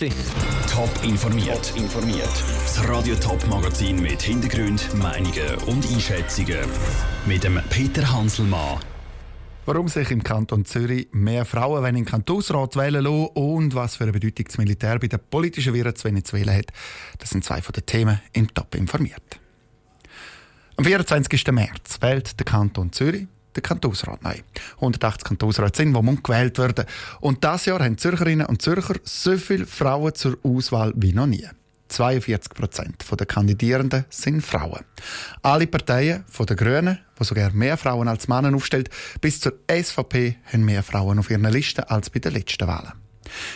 Top informiert. informiert. Das Radio Top Magazin mit Hintergrund, Meinungen und Einschätzungen mit dem Peter Hanselmann. Warum sich im Kanton Zürich mehr Frauen in den Kantonsrat wählen lassen und was für eine Bedeutung das Militär bei der politischen Wirren zu Venezuela hat, das sind zwei von den Themen im Top informiert. Am 24. März wählt der Kanton Zürich den Kantonsrat neu. 180 Kantonsräte sind, die gewählt werden. Und dieses Jahr haben Zürcherinnen und Zürcher so viele Frauen zur Auswahl wie noch nie. 42 Prozent der Kandidierenden sind Frauen. Alle Parteien, von den Grünen, die sogar mehr Frauen als Männer aufstellt, bis zur SVP haben mehr Frauen auf ihren Listen als bei den letzten Wahlen.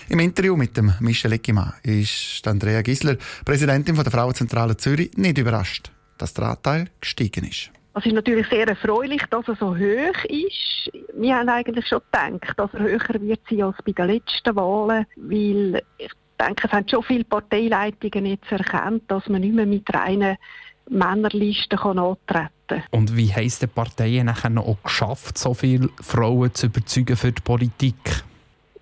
Im Interview mit dem Michel Eckimann ist Andrea Gisler, Präsidentin der Frauenzentrale Zürich, nicht überrascht, dass der Anteil gestiegen ist. Es ist natürlich sehr erfreulich, dass er so hoch ist. Wir haben eigentlich schon gedacht, dass er höher wird sein als bei den letzten Wahlen, weil ich denke, es haben schon viele Parteileitungen jetzt erkannt, dass man nicht mehr mit reinen Männerlisten antreten kann. Und wie haben die Parteien nachher noch geschafft, so viele Frauen zu überzeugen für die Politik?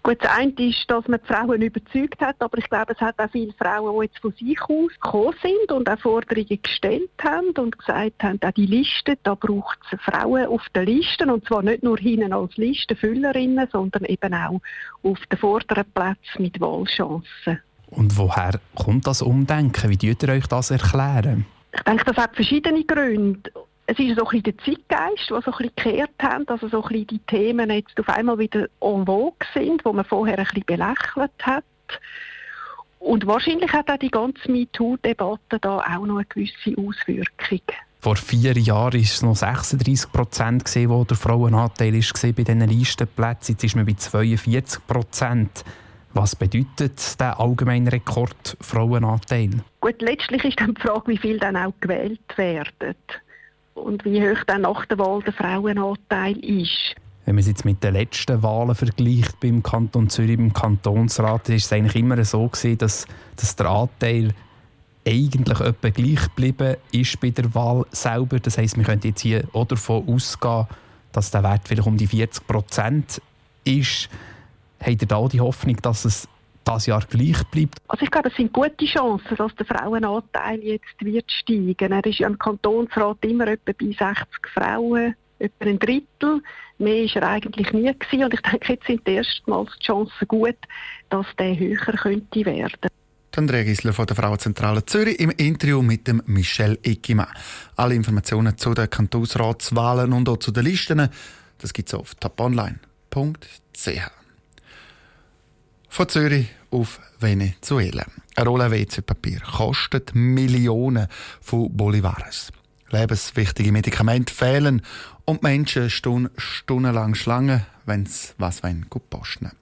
Gut, das eine ist, dass man die Frauen überzeugt hat, aber ich glaube, es hat auch viele Frauen, die jetzt von sich aus gekommen sind und auch Forderungen gestellt haben und gesagt haben, auch die Liste, da braucht es Frauen auf den Listen und zwar nicht nur hinten als Listenfüllerinnen, sondern eben auch auf den vorderen Plätzen mit Wahlchancen. Und woher kommt das Umdenken? Wie dürft ihr euch das erklären? Ich denke, das hat verschiedene Gründe es ist so ein bisschen der Zeitgeist, der so ein bisschen gekehrt hat, also so ein bisschen die Themen jetzt auf einmal wieder en vogue sind, wo man vorher ein bisschen belächelt hat. Und wahrscheinlich hat auch die ganze MeToo-Debatte da auch noch eine gewisse Auswirkung. Vor vier Jahren war es noch 36 Prozent, wo der Frauenanteil war bei diesen Listenplätzen. Jetzt ist man bei 42 Prozent. Was bedeutet der allgemeine Rekord Frauenanteil? Gut, letztlich ist dann die Frage, wie viel dann auch gewählt werden und wie hoch dann nach der Wahl der Frauenanteil ist. Wenn man es jetzt mit den letzten Wahlen vergleicht beim Kanton Zürich, beim Kantonsrat, ist es eigentlich immer so gewesen, dass, dass der Anteil eigentlich etwa gleich geblieben ist bei der Wahl selber. Das heißt, wir können jetzt hier auch davon ausgehen, dass der Wert vielleicht um die 40 Prozent ist. Habt ihr da die Hoffnung, dass es das Jahr gleich bleibt? Also ich glaube, es sind gute Chancen, dass der Frauenanteil jetzt wird steigen. Er ist ja im Kantonsrat immer etwa bei 60 Frauen, etwa ein Drittel. Mehr war er eigentlich nie gewesen. und ich denke, jetzt sind erstmals die Chancen gut, dass der höher könnte werden. Andrea Gisler von der Frauenzentrale Zürich im Interview mit dem Michel Eckimann. Alle Informationen zu den Kantonsratswahlen und auch zu den Listen, das gibt es auf toponline.ch. Von Zürich auf Venezuela. Eine Rolle WC-Papier kostet Millionen von Bolivares. Lebenswichtige Medikamente fehlen und Menschen stehen stundenlang Schlangen, wenn sie was wollen, gut posten.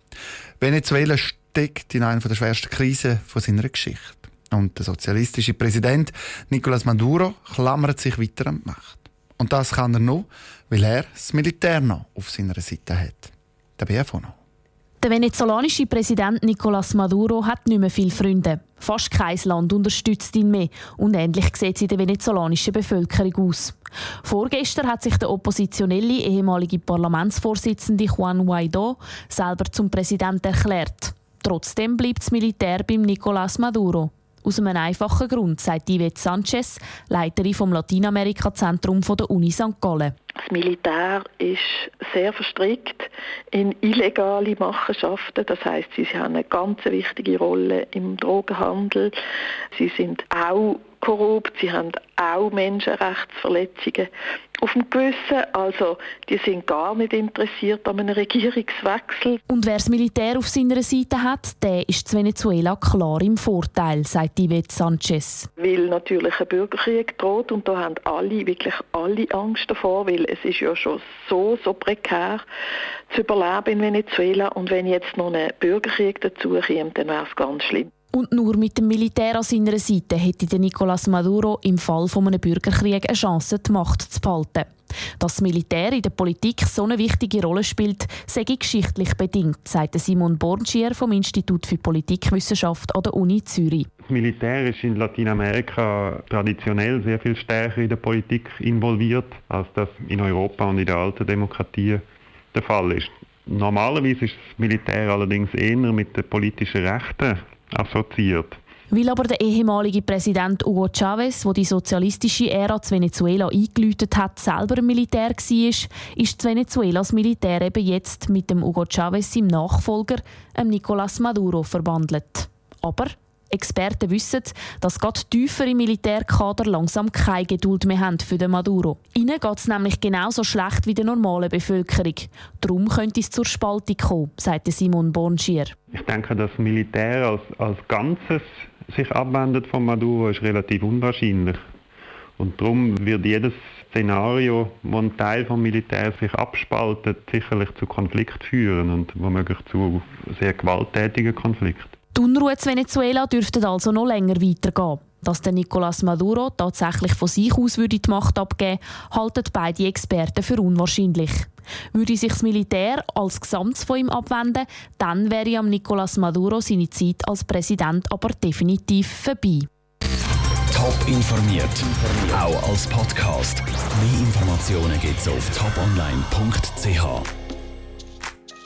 Venezuela steckt in einer der schwersten Krisen seiner Geschichte. Und der sozialistische Präsident Nicolás Maduro klammert sich weiter an die Macht. Und das kann er nur, weil er das Militär noch auf seiner Seite hat. Der BFO noch. Der venezolanische Präsident Nicolás Maduro hat nicht mehr viele Freunde. Fast kein Land unterstützt ihn mehr. Und ähnlich sieht es in der venezolanischen Bevölkerung aus. Vorgestern hat sich der oppositionelle ehemalige Parlamentsvorsitzende Juan Guaidó selber zum Präsident erklärt. Trotzdem bleibt das Militär beim Nicolás Maduro. Aus einem einfachen Grund, sagt Yvette Sanchez, Leiterin vom Lateinamerika-Zentrum der Uni St. Gallen. Das Militär ist sehr verstrickt in illegale Machenschaften. Das heißt, sie haben eine ganz wichtige Rolle im Drogenhandel. Sie sind auch korrupt, sie haben auch Menschenrechtsverletzungen auf dem Gewissen. Also die sind gar nicht interessiert an einem Regierungswechsel. Und wer das Militär auf seiner Seite hat, der ist Venezuela klar im Vorteil, sagt Yvette Sanchez. Weil natürlich ein Bürgerkrieg droht und da haben alle, wirklich alle Angst davor, weil es ist ja schon so, so prekär zu überleben in Venezuela und wenn jetzt noch ein Bürgerkrieg dazu kommt, dann wäre es ganz schlimm. Und nur mit dem Militär an seiner Seite hätte Nicolás Maduro im Fall von einem Bürgerkrieg eine Chance, die Macht zu behalten. Dass das Militär in der Politik so eine wichtige Rolle spielt, sei geschichtlich bedingt, sagt Simon Bornschier vom Institut für Politikwissenschaft an der Uni Zürich. Das Militär ist in Lateinamerika traditionell sehr viel stärker in der Politik involviert, als das in Europa und in der alten Demokratie der Fall ist. Normalerweise ist das Militär allerdings eher mit den politischen Rechten assoziiert. Weil aber der ehemalige Präsident Hugo Chavez, der die sozialistische Ära zu Venezuela eingeläutet hat, selber Militär war, ist Venezuelas Militär eben jetzt mit dem Hugo Chavez, seinem Nachfolger, Nicolás Maduro, verbandelt. Aber Experten wissen, dass gerade tiefere Militärkader langsam keine Geduld mehr haben für den Maduro. Ihnen geht es nämlich genauso schlecht wie der normalen Bevölkerung. Darum könnte es zur Spaltung kommen, sagte Simon Bornschier. Ich denke, das Militär als, als Ganzes sich abwendet von Maduro, ist relativ unwahrscheinlich. Und darum wird jedes Szenario, wo ein Teil des Militärs sich abspaltet, sicherlich zu Konflikt führen und womöglich zu sehr gewalttätigen Konflikten. Die Unruhe in Venezuela dürfte also noch länger weitergehen. Dass der Nicolás Maduro tatsächlich von sich aus würde die Macht abgeben halten beide Experten für unwahrscheinlich. Würde sich das Militär als Gesamtes von ihm abwenden, dann wäre am Nicolás Maduro seine Zeit als Präsident aber definitiv vorbei. Top informiert, auch als Podcast. Mehr Informationen gibt es auf toponline.ch.